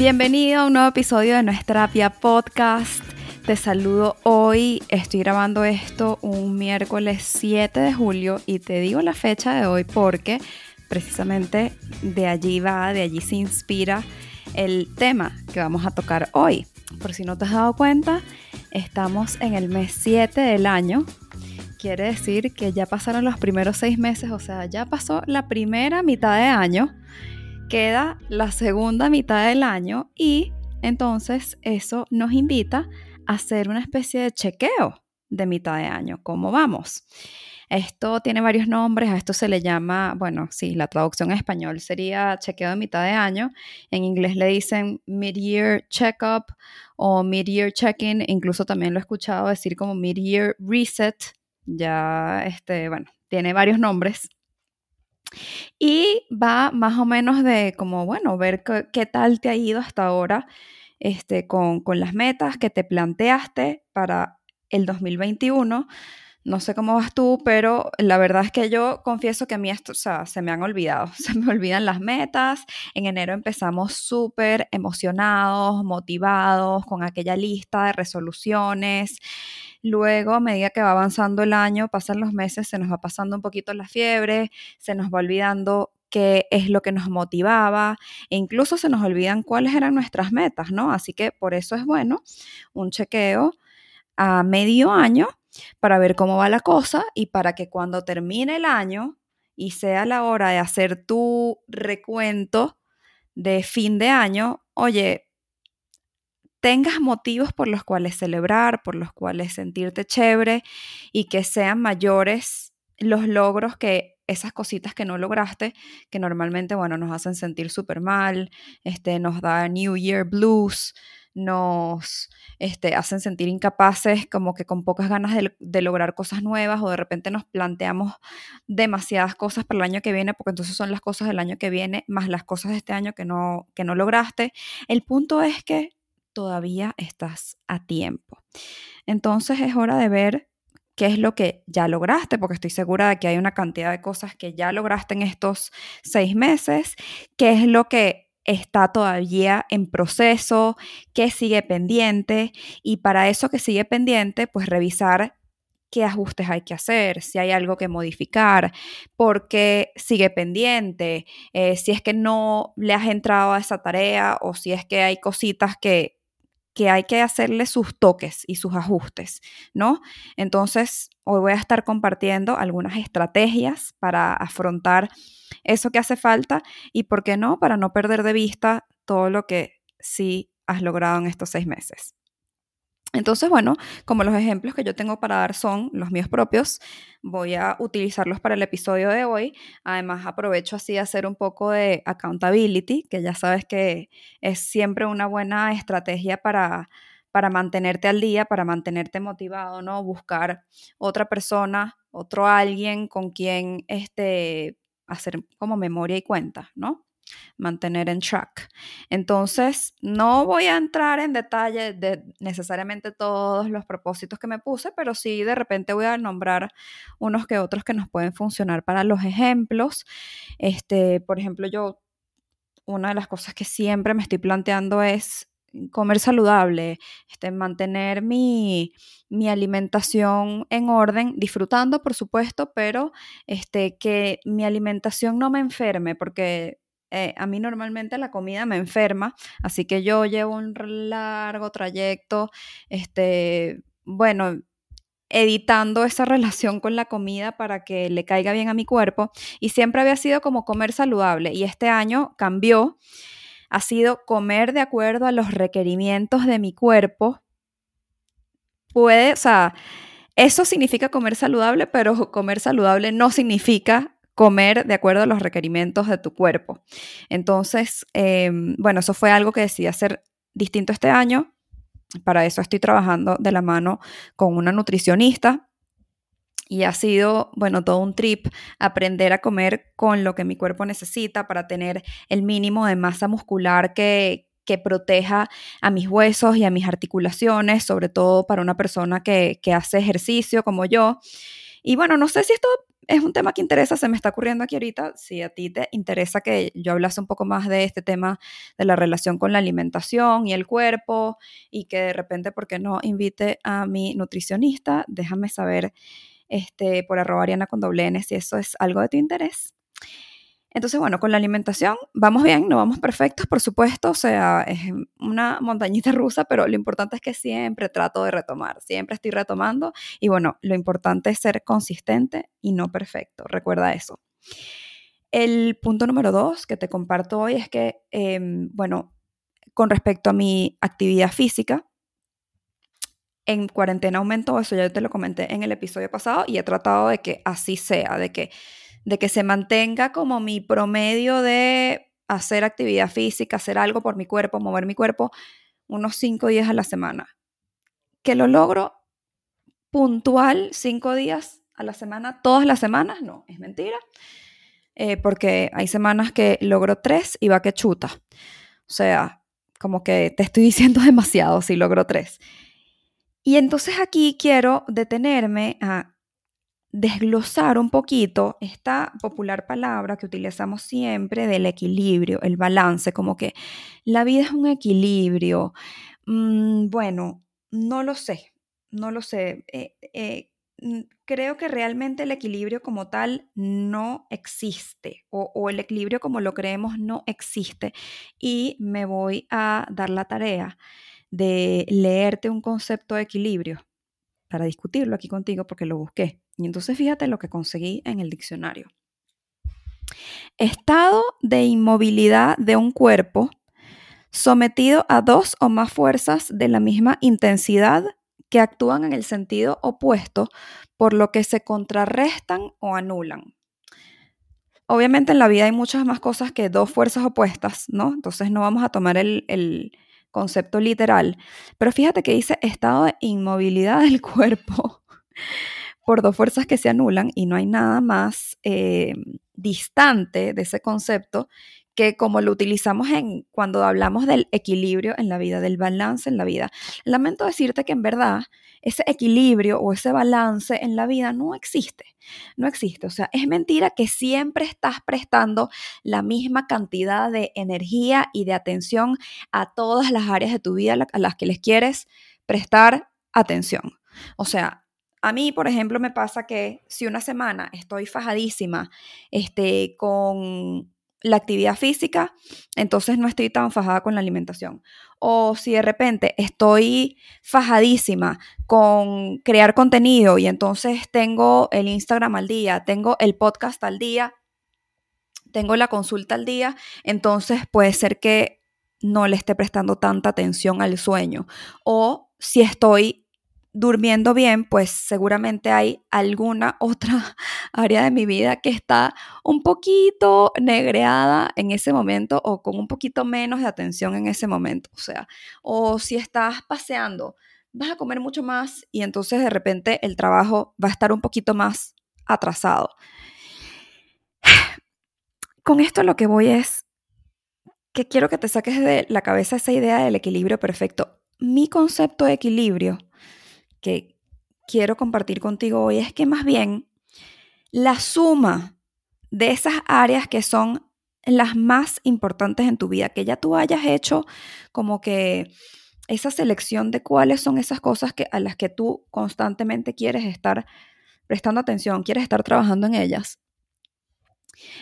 Bienvenido a un nuevo episodio de Nuestra Terapia Podcast. Te saludo hoy. Estoy grabando esto un miércoles 7 de julio y te digo la fecha de hoy porque precisamente de allí va, de allí se inspira el tema que vamos a tocar hoy. Por si no te has dado cuenta, estamos en el mes 7 del año. Quiere decir que ya pasaron los primeros seis meses, o sea, ya pasó la primera mitad de año queda la segunda mitad del año y entonces eso nos invita a hacer una especie de chequeo de mitad de año, cómo vamos. Esto tiene varios nombres, a esto se le llama, bueno, sí, la traducción en español sería chequeo de mitad de año, en inglés le dicen mid-year checkup o mid-year check-in, incluso también lo he escuchado decir como mid-year reset, ya, este, bueno, tiene varios nombres, y va más o menos de como, bueno, ver qué, tal te ha ido hasta ahora este, con, con las metas que te planteaste para el 2021. No sé cómo vas tú, pero la verdad es que yo confieso que a mí esto, o sea, se me han olvidado, se me olvidan las metas. En enero empezamos súper emocionados, motivados, con aquella lista de resoluciones. Luego, a medida que va avanzando el año, pasan los meses, se nos va pasando un poquito la fiebre, se nos va olvidando qué es lo que nos motivaba e incluso se nos olvidan cuáles eran nuestras metas, ¿no? Así que por eso es bueno un chequeo a medio año para ver cómo va la cosa y para que cuando termine el año y sea la hora de hacer tu recuento de fin de año, oye, tengas motivos por los cuales celebrar, por los cuales sentirte chévere y que sean mayores los logros que esas cositas que no lograste, que normalmente, bueno, nos hacen sentir súper mal, este, nos da New Year Blues, nos este, hacen sentir incapaces, como que con pocas ganas de, de, lograr cosas nuevas o de repente nos planteamos demasiadas cosas para el año que viene, porque entonces son las cosas del año que viene más las cosas de este año que no, que no lograste. El punto es que todavía estás a tiempo. Entonces es hora de ver qué es lo que ya lograste, porque estoy segura de que hay una cantidad de cosas que ya lograste en estos seis meses, qué es lo que está todavía en proceso, qué sigue pendiente y para eso que sigue pendiente, pues revisar qué ajustes hay que hacer, si hay algo que modificar, porque sigue pendiente, eh, si es que no le has entrado a esa tarea o si es que hay cositas que, que hay que hacerle sus toques y sus ajustes, ¿no? Entonces, hoy voy a estar compartiendo algunas estrategias para afrontar eso que hace falta y, ¿por qué no?, para no perder de vista todo lo que sí has logrado en estos seis meses. Entonces, bueno, como los ejemplos que yo tengo para dar son los míos propios, voy a utilizarlos para el episodio de hoy. Además, aprovecho así de hacer un poco de accountability, que ya sabes que es siempre una buena estrategia para, para mantenerte al día, para mantenerte motivado, ¿no? Buscar otra persona, otro alguien con quien este, hacer como memoria y cuenta, ¿no? Mantener en track. Entonces, no voy a entrar en detalle de necesariamente todos los propósitos que me puse, pero sí de repente voy a nombrar unos que otros que nos pueden funcionar para los ejemplos. Este, por ejemplo, yo una de las cosas que siempre me estoy planteando es comer saludable, este, mantener mi, mi, alimentación en orden, disfrutando, por supuesto, pero este, que mi alimentación no me enferme, porque eh, a mí normalmente la comida me enferma, así que yo llevo un largo trayecto, este, bueno, editando esa relación con la comida para que le caiga bien a mi cuerpo y siempre había sido como comer saludable y este año cambió, ha sido comer de acuerdo a los requerimientos de mi cuerpo. Puede, o sea, eso significa comer saludable, pero comer saludable no significa comer de acuerdo a los requerimientos de tu cuerpo. Entonces, em, bueno, eso fue algo que decidí hacer distinto este año. Para eso estoy trabajando de la mano con una nutricionista y ha sido, bueno, todo un trip aprender a comer con lo que mi cuerpo necesita para tener el mínimo de masa muscular que, que proteja a mis huesos y a mis articulaciones, sobre todo para una persona que, que hace ejercicio como yo. Y bueno, no sé si esto es un tema que interesa, se me está ocurriendo aquí ahorita. Si a ti te interesa que yo hablase un poco más de este tema de la relación con la alimentación y el cuerpo y que de repente, ¿por qué no invite a mi nutricionista? Déjame saber este, por arroba Ariana con doble N si eso es algo de tu interés. Entonces, bueno, con la alimentación vamos bien, no vamos perfectos, por supuesto, o sea, es una montañita rusa, pero lo importante es que siempre trato de retomar, siempre estoy retomando y bueno, lo importante es ser consistente y no perfecto, recuerda eso. El punto número dos que te comparto hoy es que, em, bueno, con respecto a mi actividad física, en cuarentena aumentó, eso ya te lo comenté en el episodio pasado y he tratado de que así sea, de que de que se mantenga como mi promedio de hacer actividad física, hacer algo por mi cuerpo, mover mi cuerpo, unos cinco días a la semana. Que lo logro puntual cinco días a la semana, todas las semanas, no, es mentira. Eh, porque hay semanas que logro tres y va que chuta. O sea, como que te estoy diciendo demasiado si logro tres. Y entonces aquí quiero detenerme a desglosar un poquito esta popular palabra que utilizamos siempre del equilibrio, el balance, como que la vida es un equilibrio. Mm, bueno, no lo sé, no lo sé. Eh, eh, creo que realmente el equilibrio como tal no existe o, el equilibrio como lo creemos no existe y me voy a dar la tarea de leerte un concepto de equilibrio para discutirlo aquí contigo porque lo busqué. Y entonces fíjate lo que conseguí en el diccionario. Estado de inmovilidad de un cuerpo sometido a dos o más fuerzas de la misma intensidad que actúan en el sentido opuesto, por lo que se contrarrestan o anulan. Obviamente en la vida hay muchas más cosas que dos fuerzas opuestas, ¿no? Entonces no vamos a tomar el, el concepto literal, pero fíjate que dice estado de inmovilidad del cuerpo por dos fuerzas que se anulan y no hay nada más eh, distante de ese concepto que como lo utilizamos en cuando hablamos del equilibrio en la vida, del balance en la vida. Lamento decirte que en verdad ese equilibrio o ese balance en la vida no existe. No existe. O sea, es mentira que siempre estás prestando la misma cantidad de energía y de atención a todas las áreas de tu vida a las que les quieres prestar atención. O sea, a mí, por ejemplo, me pasa que si una semana estoy fajadísima este, con la actividad física, entonces no estoy tan fajada con la alimentación. O si de repente estoy fajadísima con crear contenido y entonces tengo el Instagram al día, tengo el podcast al día, tengo la consulta al día, entonces puede ser que no le esté prestando tanta atención al sueño. O si estoy durmiendo bien, pues seguramente hay alguna otra área de mi vida que está un poquito negreada en ese momento o con un poquito menos de atención en ese momento. O sea, o si estás paseando, vas a comer mucho más y entonces de repente el trabajo va a estar un poquito más atrasado. Con esto lo que voy es que quiero que te saques de la cabeza esa idea del equilibrio perfecto. Mi concepto de equilibrio que quiero compartir contigo hoy es que más bien la suma de esas áreas que son las más importantes en tu vida, que ya tú hayas hecho como que esa selección de cuáles son esas cosas que, a las que tú constantemente quieres estar prestando atención, quieres estar trabajando en ellas.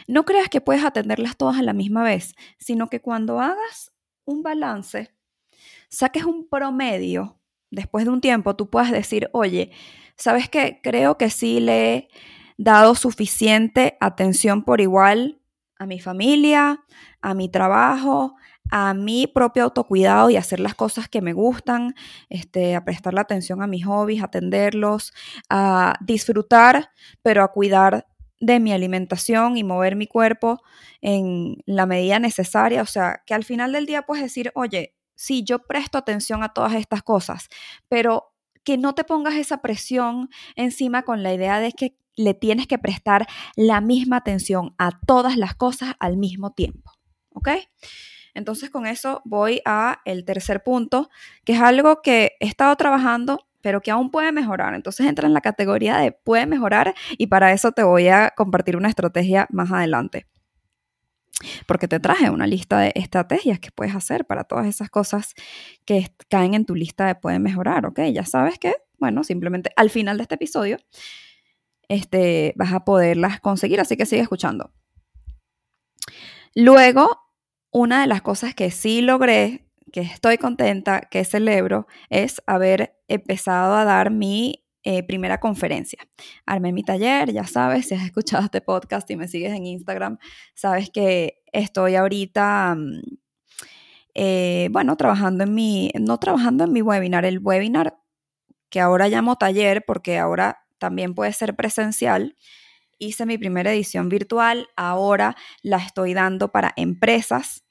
no creas que puedes atenderlas todas a la misma vez, sino que cuando hagas un balance, saques un promedio, después de un tiempo tú puedas decir, oye, ¿sabes qué? Creo que sí le he dado suficiente atención por igual a mi familia, a mi trabajo, a mi propio autocuidado y hacer las cosas que me gustan, este, a prestarle atención a mis hobbies, atenderlos, a disfrutar, pero a cuidar de mi alimentación y mover mi cuerpo en la medida necesaria. O sea, que al final del día puedes decir, oye, sí, yo presto atención a todas estas cosas, pero que no te pongas esa presión encima con la idea de que le tienes que prestar la misma atención a todas las cosas al mismo tiempo. ¿Ok? Entonces con eso voy a el tercer punto, que es algo que he estado trabajando pero que aún puede mejorar. Entonces entra en la categoría de puede mejorar y para eso te voy a compartir una estrategia más adelante. Porque te traje una lista de estrategias que puedes hacer para todas esas cosas que caen en tu lista de puede mejorar, ¿ok? Ya sabes que, bueno, simplemente al final de este episodio este, vas a poderlas conseguir, así que sigue escuchando. Luego, una de las cosas que sí logré que estoy contenta, que celebro, es haber empezado a dar mi eh, primera conferencia. Armé mi taller, ya sabes, si has escuchado este podcast y me sigues en Instagram, sabes que estoy ahorita, mm, eh, bueno, trabajando en mi, no trabajando en mi webinar, el webinar que ahora llamo taller porque ahora también puede ser presencial. Hice mi primera edición virtual, ahora la estoy dando para empresas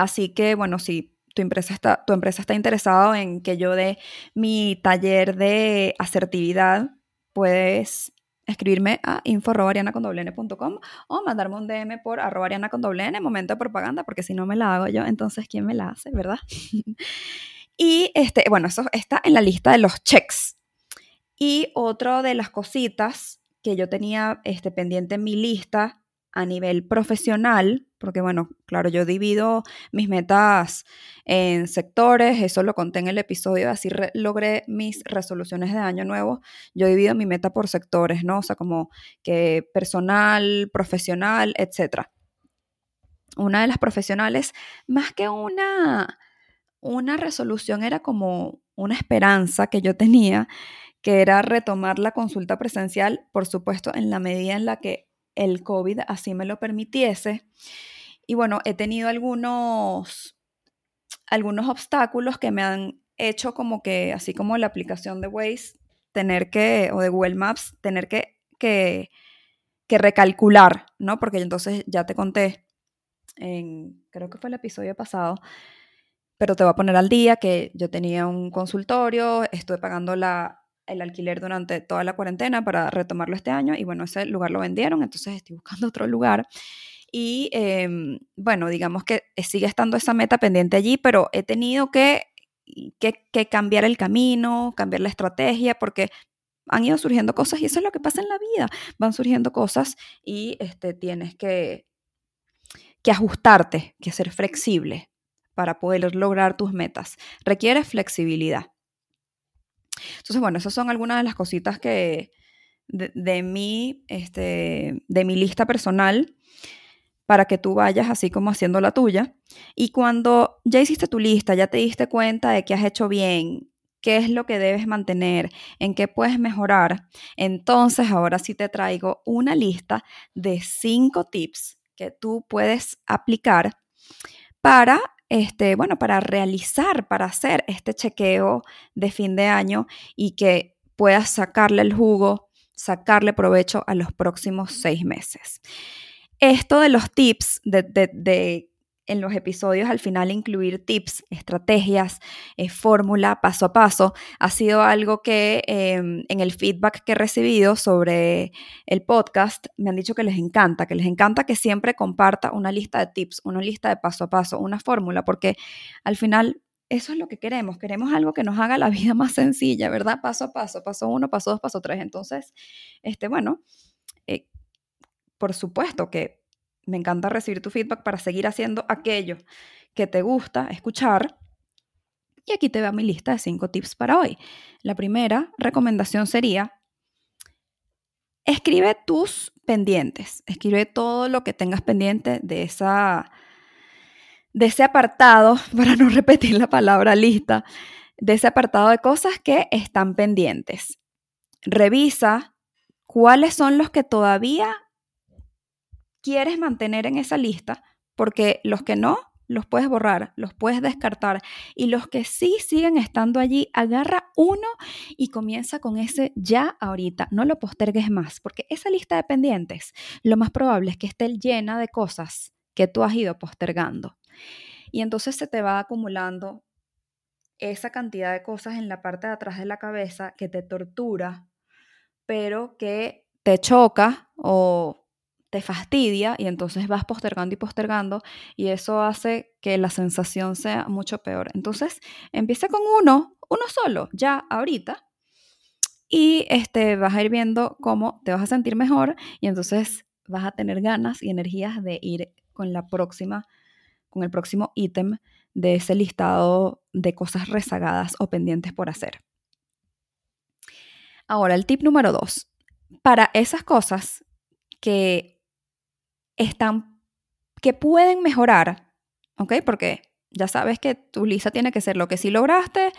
Así que, bueno, si tu empresa está, tu empresa está interesada en que yo dé mi taller de asertividad, puedes escribirme a info.arianacondoblene.com o mandarme un DM por arroba en momento de propaganda, porque si no me la hago yo, entonces ¿quién me la hace, verdad? y este, bueno, eso está en la lista de los checks. Y otra de las cositas que yo tenía este, pendiente en mi lista a nivel profesional, porque bueno, claro, yo divido mis metas en sectores, eso lo conté en el episodio, así logré mis resoluciones de año nuevo, yo divido mi meta por sectores, ¿no? O sea, como que personal, profesional, etc. Una de las profesionales, más que una, una resolución, era como una esperanza que yo tenía, que era retomar la consulta presencial, por supuesto, en la medida en la que el COVID así me lo permitiese. Y bueno, he tenido algunos, algunos obstáculos que me han hecho como que, así como la aplicación de Waze, tener que, o de Google Maps, tener que, que, que recalcular, ¿no? Porque entonces ya te conté, en, creo que fue el episodio pasado, pero te voy a poner al día que yo tenía un consultorio, estuve pagando la, el alquiler durante toda la cuarentena para retomarlo este año y bueno, ese lugar lo vendieron, entonces estoy buscando otro lugar. Y em, bueno, digamos que sigue estando esa meta pendiente allí, pero he tenido que, que, cambiar el camino, cambiar la estrategia, porque han ido surgiendo cosas y eso es lo que pasa en la vida. Van surgiendo cosas y este, tienes que, que ajustarte, que ser flexible para poder lograr tus metas. Requiere flexibilidad. Entonces, bueno, esas son algunas de las cositas que de, mi, este, de mi lista personal para que tú vayas así como haciendo la tuya. Y cuando ya hiciste tu lista, ya te diste cuenta de que has hecho bien, qué es lo que debes mantener, en qué puedes mejorar, entonces ahora sí te traigo una lista de cinco tips que tú puedes aplicar para este, bueno, para realizar, para hacer este chequeo de fin de año y que puedas sacarle el jugo, sacarle provecho a los próximos seis meses. Esto de los tips de, de en los episodios al final incluir tips, estrategias, eh, fórmula paso a paso, ha sido algo que em, en el feedback que he recibido sobre el podcast me han dicho que les encanta, que les encanta que siempre comparta una lista de tips, una lista de paso a paso, una fórmula, porque al final eso es lo que queremos, queremos algo que nos haga la vida más sencilla, ¿verdad? Paso a paso, paso uno, paso dos, paso tres. Entonces, este, bueno, eh, por supuesto que me encanta recibir tu feedback para seguir haciendo aquello que te gusta escuchar. Y aquí te va mi lista de cinco tips para hoy. La primera recomendación sería, escribe tus pendientes. Escribe todo lo que tengas pendiente de, esa, de ese apartado, para no repetir la palabra lista, de ese apartado de cosas que están pendientes. Revisa cuáles son los que todavía quieres mantener en esa lista, porque los que no, los puedes borrar, los puedes descartar. Y los que sí siguen estando allí, agarra uno y comienza con ese ya ahorita. No lo postergues más, porque esa lista de pendientes, lo más probable es que esté llena de cosas que tú has ido postergando. Y entonces se te va acumulando esa cantidad de cosas en la parte de atrás de la cabeza que te tortura, pero que te choca o te fastidia y entonces vas postergando y postergando y eso hace que la sensación sea mucho peor. Entonces, empieza con uno, uno solo, ya ahorita, y este, vas a ir viendo cómo te vas a sentir mejor y entonces vas a tener ganas y energías de ir con la próxima, con el próximo ítem de ese listado de cosas rezagadas o pendientes por hacer. Ahora, el tip número dos. Para esas cosas que están, que pueden mejorar, ¿ok? Porque ya sabes que tu lista tiene que ser lo que sí lograste,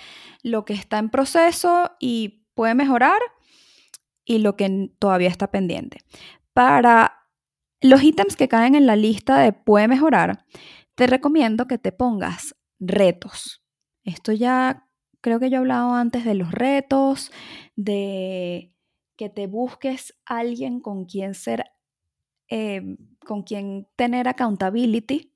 lo que está en proceso y puede mejorar y lo que todavía está pendiente. Para los ítems que caen en la lista de puede mejorar, te recomiendo que te pongas retos. Esto ya creo que yo he hablado antes de los retos, de que te busques alguien con quien ser Em, con quien tener accountability.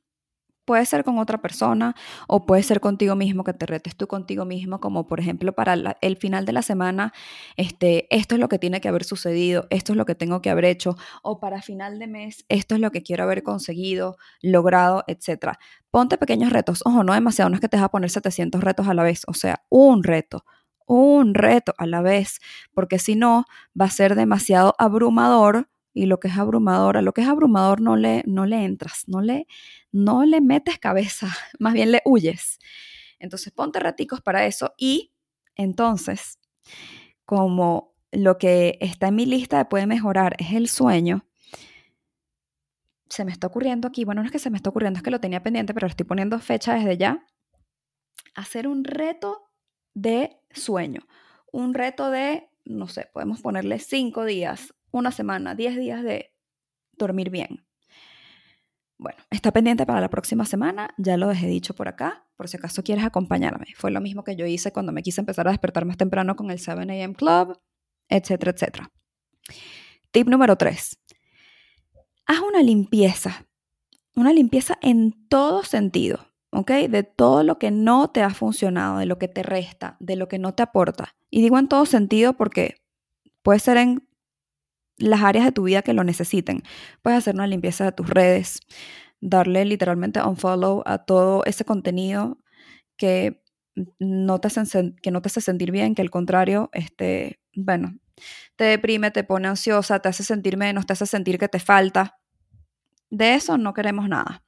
Puede ser con otra persona o puede ser contigo mismo, que te retes tú contigo mismo, como por ejemplo para el final de la semana, este, esto es lo que tiene que haber sucedido, esto es lo que tengo que haber hecho, o para final de mes, esto es lo que quiero haber conseguido, logrado, etc. Ponte pequeños retos, ojo, no demasiado, no es que te vas a poner 700 retos a la vez, o sea, un reto, un reto a la vez, porque si no, va a ser demasiado abrumador y lo que es abrumador, a lo que es abrumador no le, no le entras, no le, no le metes cabeza, más bien le huyes. Entonces ponte raticos para eso y entonces, como lo que está en mi lista de puede mejorar es el sueño, se me está ocurriendo aquí, bueno, no es que se me está ocurriendo, es que lo tenía pendiente, pero estoy poniendo fecha desde ya, hacer un reto de sueño, un reto de, no sé, podemos ponerle cinco días, una semana, 10 días de dormir bien. Bueno, está pendiente para la próxima semana, ya lo dejé dicho por acá, por si acaso quieres acompañarme. Fue lo mismo que yo hice cuando me quise empezar a despertar más temprano con el 7 a.m. Club, etcétera, etcétera. Tip número 3. Haz una limpieza, una limpieza en todo sentido, ¿ok? De todo lo que no te ha funcionado, de lo que te resta, de lo que no te aporta. Y digo en todo sentido porque puede ser en las áreas de tu vida que lo necesiten. Puedes hacer una limpieza de tus redes, darle literalmente un follow a todo ese contenido que no te hace, que no te hace sentir bien, que al contrario, este, bueno, te deprime, te pone ansiosa, te hace sentir menos, te hace sentir que te falta. De eso no queremos nada.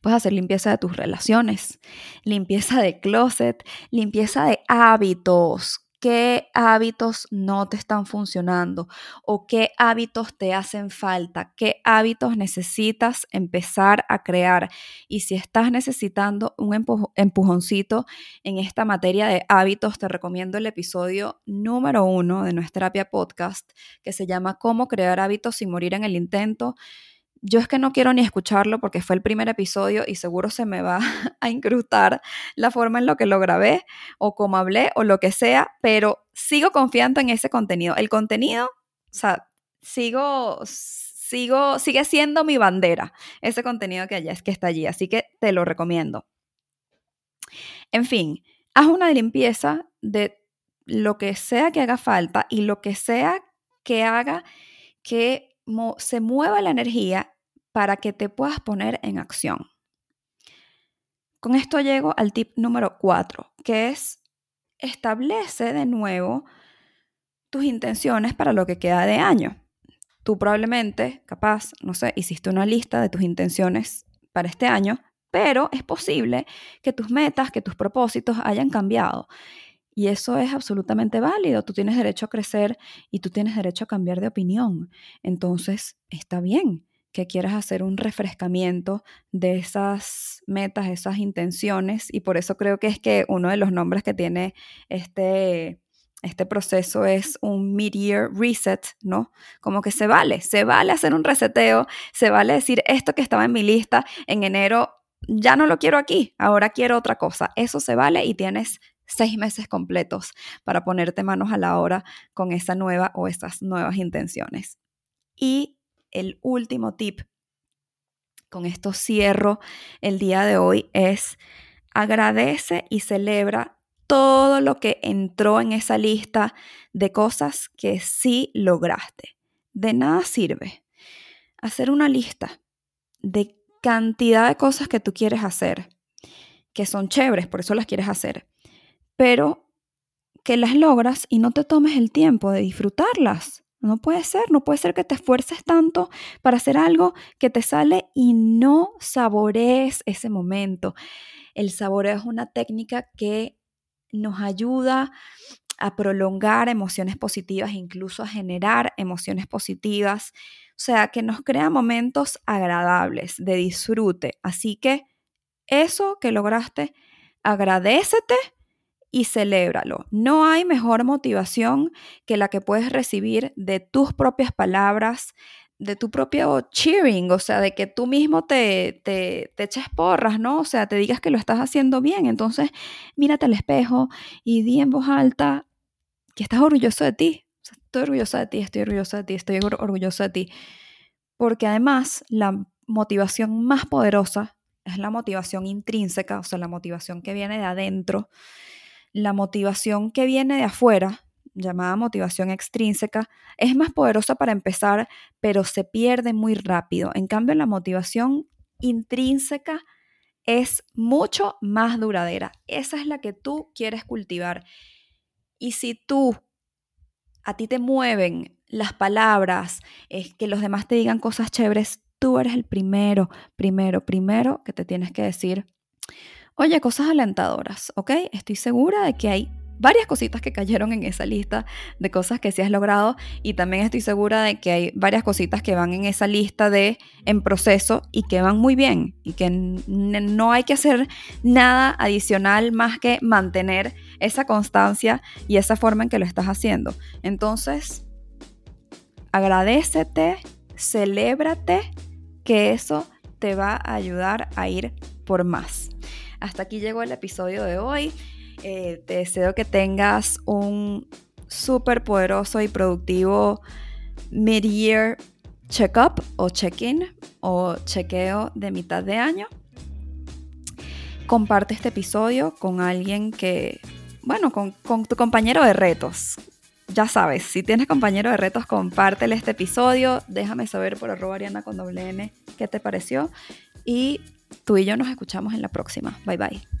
Puedes hacer limpieza de tus relaciones, limpieza de closet, limpieza de hábitos, qué hábitos no te están funcionando o qué hábitos te hacen falta, qué hábitos necesitas empezar a crear. Y si estás necesitando un empujoncito en esta materia de hábitos, te recomiendo el episodio número uno de nuestra terapia podcast que se llama Cómo crear hábitos sin morir en el intento yo es que no quiero ni escucharlo porque fue el primer episodio y seguro se me va a incrustar la forma en lo que lo grabé o como hablé o lo que sea, pero sigo confiando en ese contenido. El contenido, o sea, sigo, sigo, sigue siendo mi bandera, ese contenido que allá es que está allí, así que te lo recomiendo. En fin, haz una limpieza de lo que sea que haga falta y lo que sea que haga que se mueva la energía para que te puedas poner en acción. Con esto llego al tip número 4, que es establece de nuevo tus intenciones para lo que queda de año. Tú probablemente, capaz, no sé, hiciste una lista de tus intenciones para este año, pero es posible que tus metas, que tus propósitos hayan cambiado. Y eso es absolutamente válido. Tú tienes derecho a crecer y tú tienes derecho a cambiar de opinión. Entonces, está bien que quieras hacer un refrescamiento de esas metas, esas intenciones. Y por eso creo que es que uno de los nombres que tiene este, este proceso es un mid-year reset, ¿no? Como que se vale, se vale hacer un reseteo, se vale decir esto que estaba en mi lista en enero, ya no lo quiero aquí, ahora quiero otra cosa. Eso se vale y tienes seis meses completos para ponerte manos a la obra con esa nueva o esas nuevas intenciones. Y el último tip, con esto cierro el día de hoy, es agradece y celebra todo lo que entró en esa lista de cosas que sí lograste. De nada sirve hacer una lista de cantidad de cosas que tú quieres hacer, que son chéveres, por eso las quieres hacer, pero que las logras y no te tomes el tiempo de disfrutarlas. No puede ser, no puede ser que te esfuerces tanto para hacer algo que te sale y no saborees ese momento. El saboreo es una técnica que nos ayuda a prolongar emociones positivas, incluso a generar emociones positivas, o sea, que nos crea momentos agradables de disfrute. Así que eso que lograste, agradecete y celébralo. No hay mejor motivación que la que puedes recibir de tus propias palabras, de tu propio cheering, o sea, de que tú mismo te, te, te eches porras, ¿no? O sea, te digas que lo estás haciendo bien. Entonces, mírate al espejo y di en voz alta que estás orgulloso de ti. estoy orgullosa de ti, estoy orgullosa de ti, estoy orgullosa de ti. Porque además, la motivación más poderosa es la motivación intrínseca, o sea, la motivación que viene de adentro la motivación que viene de afuera, llamada motivación extrínseca, es más poderosa para empezar, pero se pierde muy rápido. En cambio, la motivación intrínseca es mucho más duradera. Esa es la que tú quieres cultivar. Y si tú, a ti te mueven las palabras, es que los demás te digan cosas chéveres, tú eres el primero, primero, primero que te tienes que decir, Oye, cosas alentadoras, ¿ok? Estoy segura de que hay varias cositas que cayeron en esa lista de cosas que sí has logrado y también estoy segura de que hay varias cositas que van en esa lista de en proceso y que van muy bien y que no hay que hacer nada adicional más que mantener esa constancia y esa forma en que lo estás haciendo. Entonces, agradecete, celébrate que eso te va a ayudar a ir por más. Hasta aquí llegó el episodio de hoy. Eh, te deseo que tengas un súper poderoso y productivo mid-year check-up o check-in o chequeo de mitad de año. Comparte este episodio con alguien que, bueno, con, tu compañero de retos. Ya sabes, si tienes compañero de retos, compártele este episodio. Déjame saber por arroba ariana con doble N qué te pareció. Y Tú y yo nos escuchamos en la próxima. Bye bye.